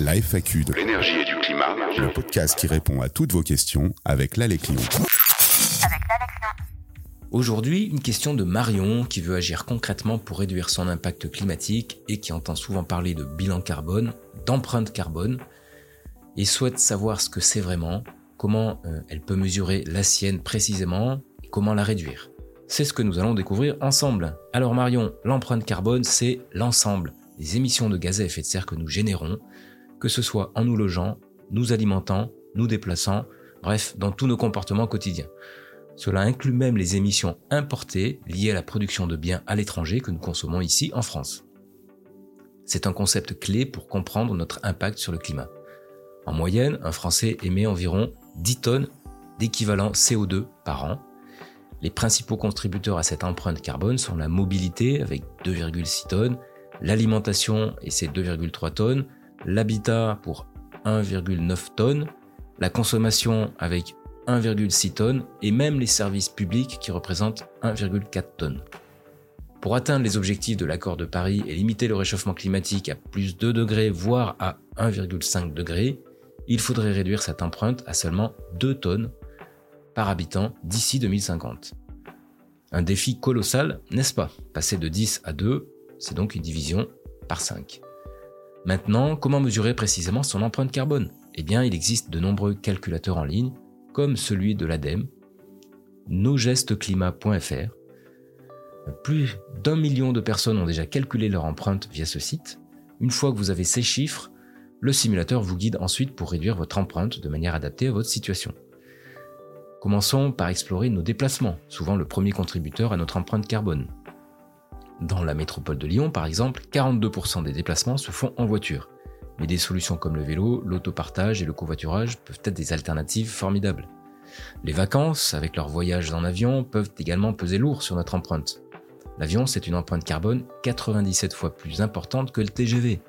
La FAQ de l'énergie et du climat, le podcast qui répond à toutes vos questions avec l'Aleclion. Aujourd'hui, une question de Marion qui veut agir concrètement pour réduire son impact climatique et qui entend souvent parler de bilan carbone, d'empreinte carbone, et souhaite savoir ce que c'est vraiment, comment euh, elle peut mesurer la sienne précisément et comment la réduire. C'est ce que nous allons découvrir ensemble. Alors Marion, l'empreinte carbone, c'est l'ensemble des émissions de gaz à effet de serre que nous générons, que ce soit en nous logeant, nous alimentant, nous déplaçant, bref, dans tous nos comportements quotidiens. Cela inclut même les émissions importées liées à la production de biens à l'étranger que nous consommons ici en France. C'est un concept clé pour comprendre notre impact sur le climat. En moyenne, un Français émet environ 10 tonnes d'équivalent CO2 par an. Les principaux contributeurs à cette empreinte carbone sont la mobilité avec 2,6 tonnes, l'alimentation et ses 2,3 tonnes, l'habitat pour 1,9 tonnes, la consommation avec 1,6 tonnes et même les services publics qui représentent 1,4 tonnes. Pour atteindre les objectifs de l'accord de Paris et limiter le réchauffement climatique à plus 2 degrés, voire à 1,5 degrés, il faudrait réduire cette empreinte à seulement 2 tonnes par habitant d'ici 2050. Un défi colossal, n'est-ce pas? Passer de 10 à 2, c'est donc une division par 5. Maintenant, comment mesurer précisément son empreinte carbone? Eh bien, il existe de nombreux calculateurs en ligne, comme celui de l'ADEME, nosgestesclimat.fr. Plus d'un million de personnes ont déjà calculé leur empreinte via ce site. Une fois que vous avez ces chiffres, le simulateur vous guide ensuite pour réduire votre empreinte de manière adaptée à votre situation. Commençons par explorer nos déplacements, souvent le premier contributeur à notre empreinte carbone. Dans la métropole de Lyon, par exemple, 42% des déplacements se font en voiture. Mais des solutions comme le vélo, l'autopartage et le covoiturage peuvent être des alternatives formidables. Les vacances, avec leurs voyages en avion, peuvent également peser lourd sur notre empreinte. L'avion, c'est une empreinte carbone 97 fois plus importante que le TGV.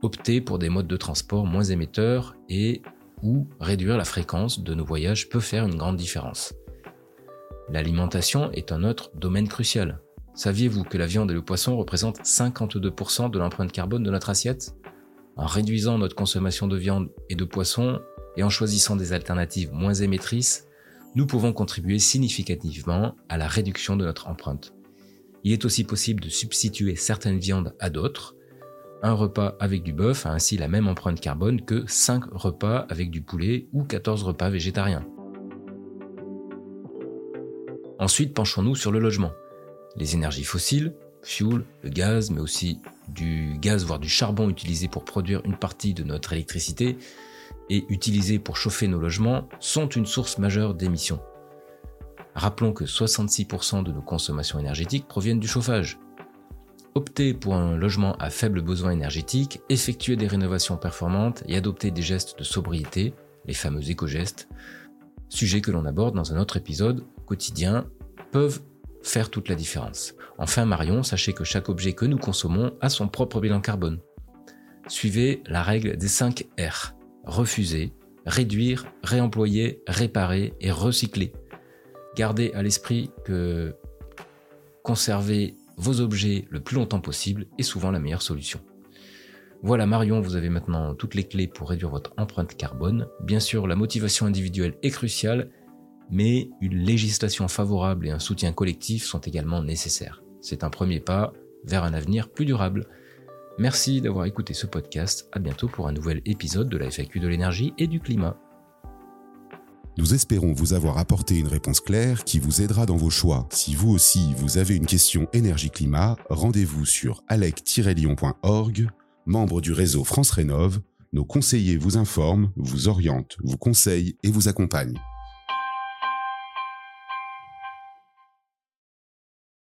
Opter pour des modes de transport moins émetteurs et ou réduire la fréquence de nos voyages peut faire une grande différence. L'alimentation est un autre domaine crucial. Saviez-vous que la viande et le poisson représentent 52% de l'empreinte carbone de notre assiette? En réduisant notre consommation de viande et de poisson et en choisissant des alternatives moins émettrices, nous pouvons contribuer significativement à la réduction de notre empreinte. Il est aussi possible de substituer certaines viandes à d'autres. Un repas avec du bœuf a ainsi la même empreinte carbone que 5 repas avec du poulet ou 14 repas végétariens. Ensuite, penchons-nous sur le logement les énergies fossiles, fuel, le gaz, mais aussi du gaz, voire du charbon utilisé pour produire une partie de notre électricité et utilisé pour chauffer nos logements, sont une source majeure d'émissions. Rappelons que 66% de nos consommations énergétiques proviennent du chauffage. Opter pour un logement à faible besoin énergétique, effectuer des rénovations performantes et adopter des gestes de sobriété, les fameux éco-gestes, sujet que l'on aborde dans un autre épisode quotidien, peuvent faire toute la différence. Enfin Marion, sachez que chaque objet que nous consommons a son propre bilan carbone. Suivez la règle des 5 R. Refuser, réduire, réemployer, réparer et recycler. Gardez à l'esprit que conserver vos objets le plus longtemps possible est souvent la meilleure solution. Voilà Marion, vous avez maintenant toutes les clés pour réduire votre empreinte carbone. Bien sûr, la motivation individuelle est cruciale mais une législation favorable et un soutien collectif sont également nécessaires. C'est un premier pas vers un avenir plus durable. Merci d'avoir écouté ce podcast. À bientôt pour un nouvel épisode de la FAQ de l'énergie et du climat. Nous espérons vous avoir apporté une réponse claire qui vous aidera dans vos choix. Si vous aussi vous avez une question énergie-climat, rendez-vous sur alec-lyon.org, membre du réseau France Rénov. Nos conseillers vous informent, vous orientent, vous conseillent et vous accompagnent.